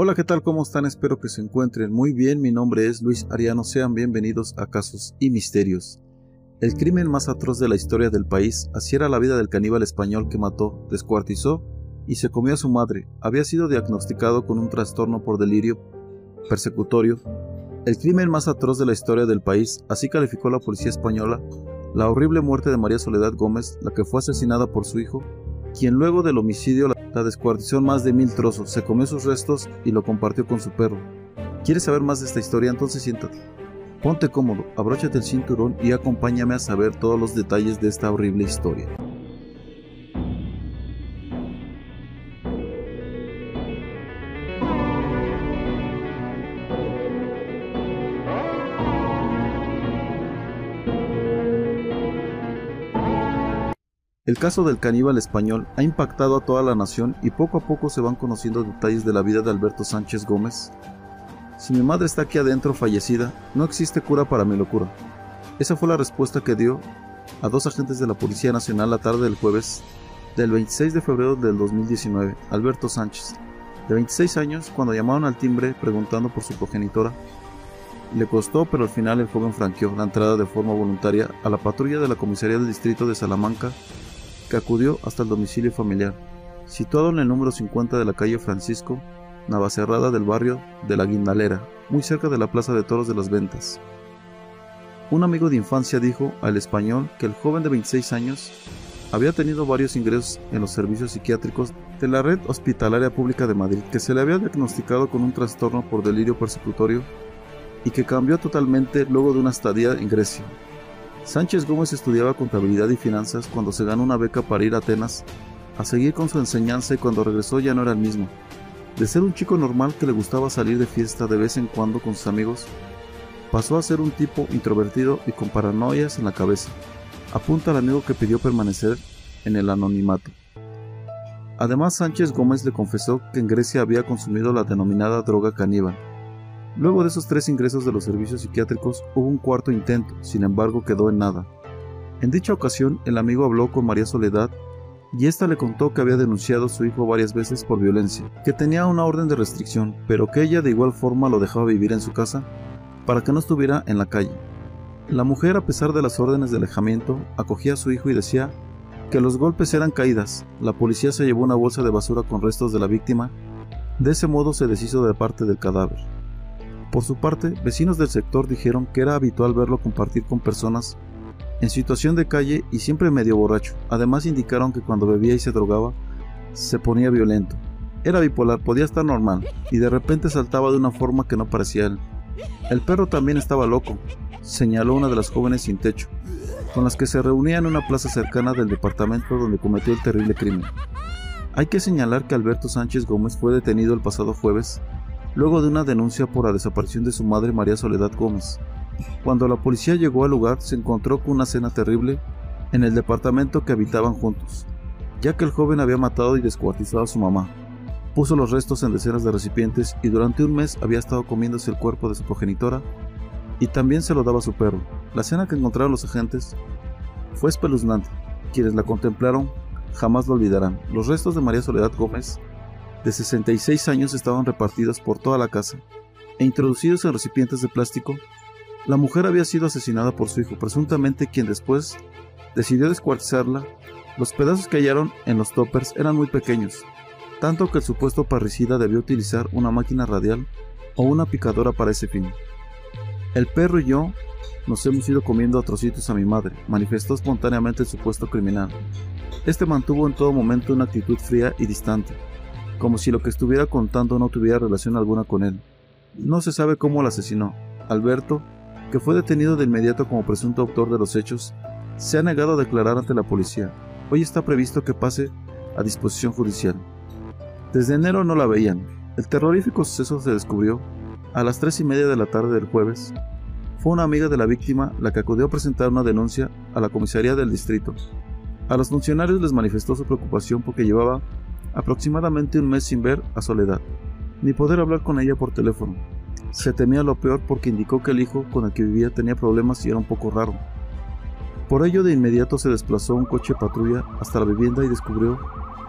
Hola, ¿qué tal? ¿Cómo están? Espero que se encuentren muy bien. Mi nombre es Luis Ariano. Sean bienvenidos a Casos y Misterios. El crimen más atroz de la historia del país así era la vida del caníbal español que mató, descuartizó y se comió a su madre. Había sido diagnosticado con un trastorno por delirio persecutorio. El crimen más atroz de la historia del país, así calificó la policía española la horrible muerte de María Soledad Gómez, la que fue asesinada por su hijo, quien luego del homicidio la descuartizó en más de mil trozos, se comió sus restos y lo compartió con su perro. ¿Quieres saber más de esta historia? Entonces siéntate. Ponte cómodo, abróchate el cinturón y acompáñame a saber todos los detalles de esta horrible historia. El caso del caníbal español ha impactado a toda la nación y poco a poco se van conociendo detalles de la vida de Alberto Sánchez Gómez. Si mi madre está aquí adentro fallecida, no existe cura para mi locura. Esa fue la respuesta que dio a dos agentes de la Policía Nacional la tarde del jueves del 26 de febrero del 2019, Alberto Sánchez, de 26 años, cuando llamaron al timbre preguntando por su progenitora. Le costó, pero al final el joven franqueó la entrada de forma voluntaria a la patrulla de la Comisaría del Distrito de Salamanca que acudió hasta el domicilio familiar, situado en el número 50 de la calle Francisco Navacerrada del barrio de la Guindalera, muy cerca de la Plaza de Toros de las Ventas. Un amigo de infancia dijo al español que el joven de 26 años había tenido varios ingresos en los servicios psiquiátricos de la red hospitalaria pública de Madrid, que se le había diagnosticado con un trastorno por delirio persecutorio y que cambió totalmente luego de una estadía en Grecia. Sánchez Gómez estudiaba contabilidad y finanzas cuando se ganó una beca para ir a Atenas a seguir con su enseñanza y cuando regresó ya no era el mismo. De ser un chico normal que le gustaba salir de fiesta de vez en cuando con sus amigos, pasó a ser un tipo introvertido y con paranoias en la cabeza. Apunta al amigo que pidió permanecer en el anonimato. Además, Sánchez Gómez le confesó que en Grecia había consumido la denominada droga caníbal, Luego de esos tres ingresos de los servicios psiquiátricos hubo un cuarto intento, sin embargo quedó en nada. En dicha ocasión el amigo habló con María Soledad y ésta le contó que había denunciado a su hijo varias veces por violencia, que tenía una orden de restricción, pero que ella de igual forma lo dejaba vivir en su casa para que no estuviera en la calle. La mujer, a pesar de las órdenes de alejamiento, acogía a su hijo y decía que los golpes eran caídas. La policía se llevó una bolsa de basura con restos de la víctima. De ese modo se deshizo de parte del cadáver. Por su parte, vecinos del sector dijeron que era habitual verlo compartir con personas en situación de calle y siempre medio borracho. Además indicaron que cuando bebía y se drogaba, se ponía violento. Era bipolar, podía estar normal, y de repente saltaba de una forma que no parecía él. El perro también estaba loco, señaló una de las jóvenes sin techo, con las que se reunía en una plaza cercana del departamento donde cometió el terrible crimen. Hay que señalar que Alberto Sánchez Gómez fue detenido el pasado jueves luego de una denuncia por la desaparición de su madre María Soledad Gómez. Cuando la policía llegó al lugar se encontró con una cena terrible en el departamento que habitaban juntos, ya que el joven había matado y descuartizado a su mamá. Puso los restos en decenas de recipientes y durante un mes había estado comiéndose el cuerpo de su progenitora y también se lo daba a su perro. La cena que encontraron los agentes fue espeluznante. Quienes la contemplaron jamás lo olvidarán. Los restos de María Soledad Gómez de 66 años estaban repartidos por toda la casa e introducidos en recipientes de plástico. La mujer había sido asesinada por su hijo, presuntamente quien después decidió descuartizarla. Los pedazos que hallaron en los toppers eran muy pequeños, tanto que el supuesto parricida debió utilizar una máquina radial o una picadora para ese fin. El perro y yo nos hemos ido comiendo a trocitos a mi madre, manifestó espontáneamente el supuesto criminal. Este mantuvo en todo momento una actitud fría y distante, como si lo que estuviera contando no tuviera relación alguna con él. No se sabe cómo lo asesinó. Alberto, que fue detenido de inmediato como presunto autor de los hechos, se ha negado a declarar ante la policía. Hoy está previsto que pase a disposición judicial. Desde enero no la veían. El terrorífico suceso se descubrió a las tres y media de la tarde del jueves. Fue una amiga de la víctima la que acudió a presentar una denuncia a la comisaría del distrito. A los funcionarios les manifestó su preocupación porque llevaba aproximadamente un mes sin ver a Soledad, ni poder hablar con ella por teléfono. Se temía lo peor porque indicó que el hijo con el que vivía tenía problemas y era un poco raro. Por ello de inmediato se desplazó un coche patrulla hasta la vivienda y descubrió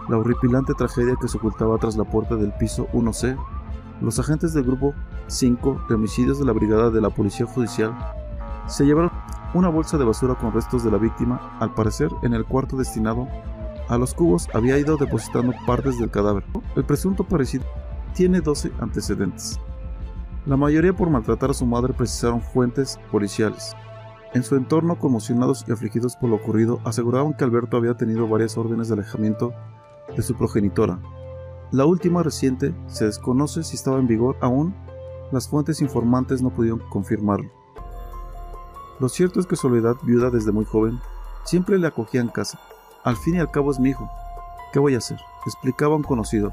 la horripilante tragedia que se ocultaba tras la puerta del piso 1C Los agentes del grupo 5 de homicidios de la brigada de la Policía Judicial se llevaron una bolsa de basura con restos de la víctima, al parecer en el cuarto destinado a los cubos había ido depositando partes del cadáver. El presunto parecido tiene 12 antecedentes. La mayoría por maltratar a su madre precisaron fuentes policiales. En su entorno, conmocionados y afligidos por lo ocurrido, aseguraban que Alberto había tenido varias órdenes de alejamiento de su progenitora. La última reciente se desconoce si estaba en vigor aún, las fuentes informantes no pudieron confirmarlo. Lo cierto es que Soledad, viuda desde muy joven, siempre le acogía en casa. Al fin y al cabo es mi hijo. ¿Qué voy a hacer? explicaba un conocido,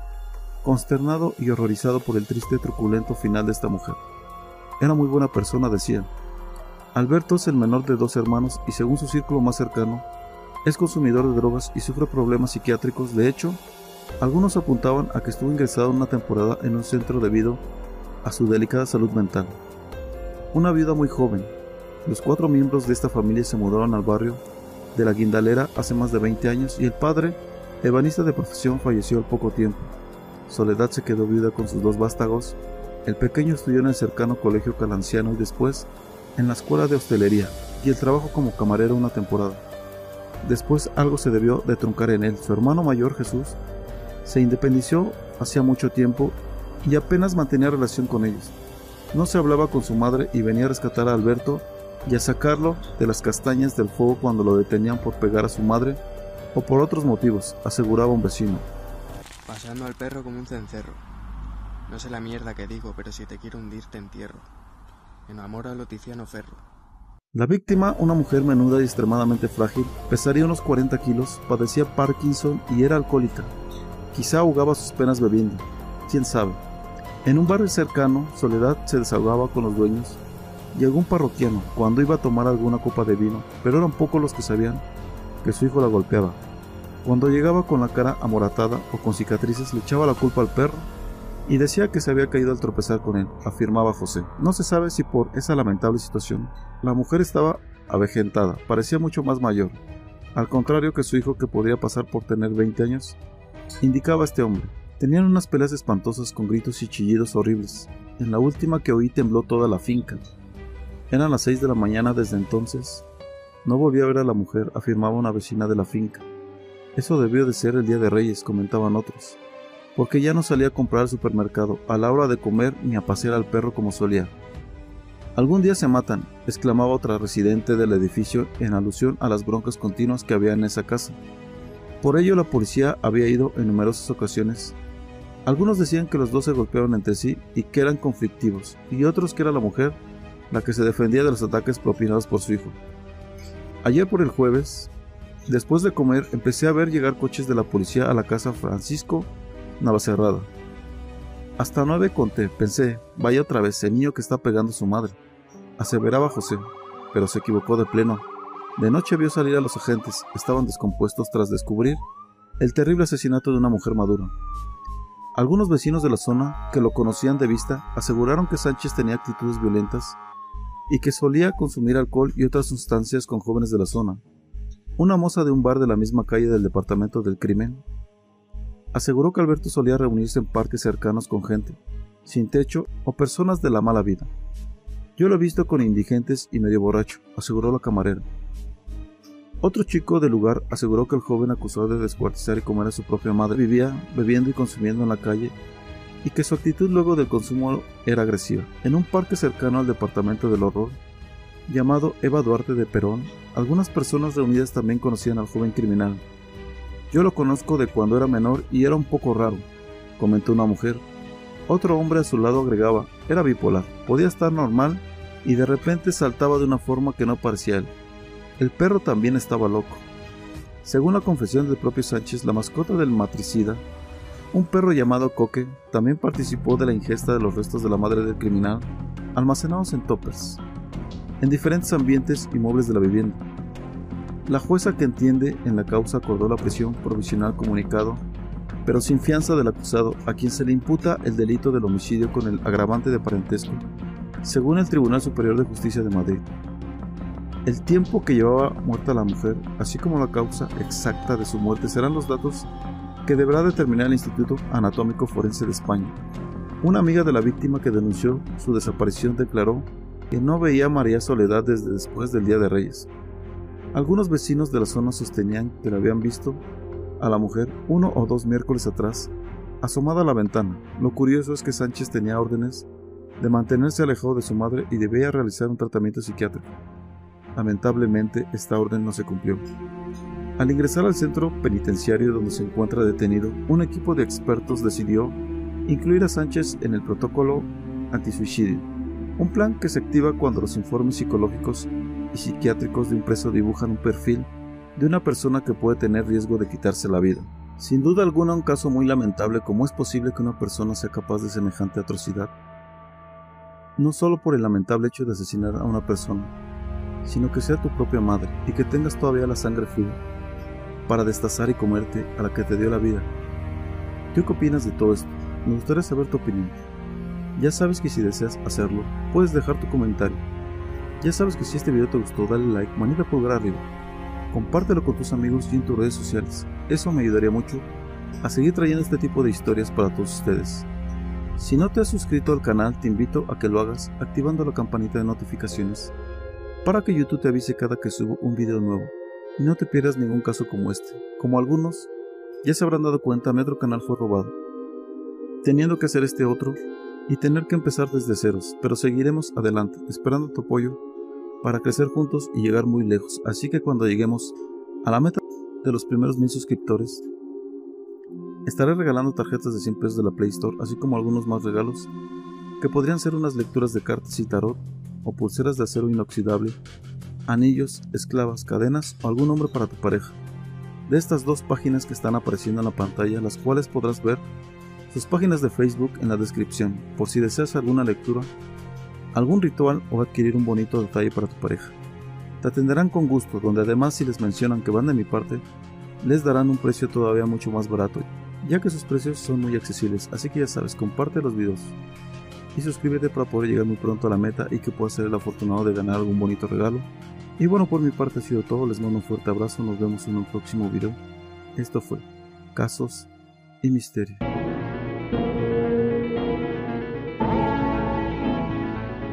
consternado y horrorizado por el triste y truculento final de esta mujer. Era muy buena persona, decían. Alberto es el menor de dos hermanos y según su círculo más cercano, es consumidor de drogas y sufre problemas psiquiátricos. De hecho, algunos apuntaban a que estuvo ingresado una temporada en un centro debido a su delicada salud mental. Una viuda muy joven, los cuatro miembros de esta familia se mudaron al barrio de la Guindalera hace más de 20 años y el padre, ebanista de profesión, falleció al poco tiempo. Soledad se quedó viuda con sus dos vástagos. El pequeño estudió en el cercano colegio calanciano y después en la escuela de hostelería y el trabajo como camarero una temporada. Después algo se debió de truncar en él. Su hermano mayor, Jesús, se independizó hacía mucho tiempo y apenas mantenía relación con ellos. No se hablaba con su madre y venía a rescatar a Alberto y a sacarlo de las castañas del fuego cuando lo detenían por pegar a su madre o por otros motivos, aseguraba un vecino. Pasando al perro como un cencerro. No sé la mierda que digo, pero si te quiero hundir te entierro. Enamora a Loticiano Ferro. La víctima, una mujer menuda y extremadamente frágil, pesaría unos 40 kilos, padecía Parkinson y era alcohólica. Quizá ahogaba sus penas bebiendo, quién sabe. En un barrio cercano, Soledad se desahogaba con los dueños Llegó un parroquiano cuando iba a tomar alguna copa de vino, pero eran pocos los que sabían que su hijo la golpeaba. Cuando llegaba con la cara amoratada o con cicatrices le echaba la culpa al perro y decía que se había caído al tropezar con él, afirmaba José. No se sabe si por esa lamentable situación la mujer estaba avejentada, parecía mucho más mayor, al contrario que su hijo que podría pasar por tener 20 años, indicaba este hombre. Tenían unas peleas espantosas con gritos y chillidos horribles. En la última que oí tembló toda la finca. Eran las seis de la mañana desde entonces. No volví a ver a la mujer, afirmaba una vecina de la finca. Eso debió de ser el Día de Reyes, comentaban otros, porque ya no salía a comprar al supermercado a la hora de comer ni a pasear al perro como solía. Algún día se matan, exclamaba otra residente del edificio en alusión a las broncas continuas que había en esa casa. Por ello la policía había ido en numerosas ocasiones. Algunos decían que los dos se golpeaban entre sí y que eran conflictivos, y otros que era la mujer la que se defendía de los ataques propinados por su hijo. Ayer por el jueves, después de comer, empecé a ver llegar coches de la policía a la casa Francisco Navacerrada. Hasta nueve conté, pensé, vaya otra vez, el niño que está pegando a su madre, aseveraba José, pero se equivocó de pleno. De noche vio salir a los agentes, estaban descompuestos tras descubrir el terrible asesinato de una mujer madura. Algunos vecinos de la zona, que lo conocían de vista, aseguraron que Sánchez tenía actitudes violentas y que solía consumir alcohol y otras sustancias con jóvenes de la zona. Una moza de un bar de la misma calle del departamento del crimen aseguró que Alberto solía reunirse en parques cercanos con gente, sin techo o personas de la mala vida. Yo lo he visto con indigentes y medio borracho, aseguró la camarera. Otro chico del lugar aseguró que el joven acusado de descuartizar y comer a su propia madre vivía bebiendo y consumiendo en la calle y que su actitud luego del consumo era agresiva. En un parque cercano al departamento del horror, llamado Eva Duarte de Perón, algunas personas reunidas también conocían al joven criminal. Yo lo conozco de cuando era menor y era un poco raro, comentó una mujer. Otro hombre a su lado agregaba, era bipolar, podía estar normal y de repente saltaba de una forma que no parecía él. El perro también estaba loco. Según la confesión del propio Sánchez, la mascota del matricida un perro llamado Coque también participó de la ingesta de los restos de la madre del criminal, almacenados en toppers, en diferentes ambientes y muebles de la vivienda. La jueza que entiende en la causa acordó la prisión provisional comunicado, pero sin fianza del acusado, a quien se le imputa el delito del homicidio con el agravante de parentesco, según el Tribunal Superior de Justicia de Madrid. El tiempo que llevaba muerta la mujer, así como la causa exacta de su muerte, serán los datos que deberá determinar el Instituto Anatómico Forense de España. Una amiga de la víctima que denunció su desaparición declaró que no veía a María Soledad desde después del Día de Reyes. Algunos vecinos de la zona sostenían que la habían visto a la mujer uno o dos miércoles atrás, asomada a la ventana. Lo curioso es que Sánchez tenía órdenes de mantenerse alejado de su madre y debía realizar un tratamiento psiquiátrico. Lamentablemente, esta orden no se cumplió. Al ingresar al centro penitenciario donde se encuentra detenido, un equipo de expertos decidió incluir a Sánchez en el protocolo antisuicidio, un plan que se activa cuando los informes psicológicos y psiquiátricos de un preso dibujan un perfil de una persona que puede tener riesgo de quitarse la vida. Sin duda alguna un caso muy lamentable como es posible que una persona sea capaz de semejante atrocidad, no solo por el lamentable hecho de asesinar a una persona, sino que sea tu propia madre y que tengas todavía la sangre fría para destazar y comerte a la que te dio la vida. ¿Tú qué opinas de todo esto? Me gustaría saber tu opinión. Ya sabes que si deseas hacerlo, puedes dejar tu comentario. Ya sabes que si este video te gustó, dale like, manita pulgar arriba. Compártelo con tus amigos y en tus redes sociales. Eso me ayudaría mucho a seguir trayendo este tipo de historias para todos ustedes. Si no te has suscrito al canal, te invito a que lo hagas activando la campanita de notificaciones para que YouTube te avise cada que subo un video nuevo y no te pierdas ningún caso como este. Como algunos ya se habrán dado cuenta, mi otro canal fue robado teniendo que hacer este otro y tener que empezar desde ceros, pero seguiremos adelante, esperando tu apoyo para crecer juntos y llegar muy lejos. Así que cuando lleguemos a la meta de los primeros mil suscriptores, estaré regalando tarjetas de 100 pesos de la Play Store, así como algunos más regalos, que podrían ser unas lecturas de cartas y tarot, o pulseras de acero inoxidable, anillos, esclavas, cadenas o algún nombre para tu pareja. De estas dos páginas que están apareciendo en la pantalla, las cuales podrás ver sus páginas de Facebook en la descripción por si deseas alguna lectura, algún ritual o adquirir un bonito detalle para tu pareja. Te atenderán con gusto, donde además si les mencionan que van de mi parte, les darán un precio todavía mucho más barato, ya que sus precios son muy accesibles, así que ya sabes, comparte los videos y suscríbete para poder llegar muy pronto a la meta y que puedas ser el afortunado de ganar algún bonito regalo. Y bueno, por mi parte ha sido todo, les mando un fuerte abrazo, nos vemos en un próximo video. Esto fue Casos y Misterios.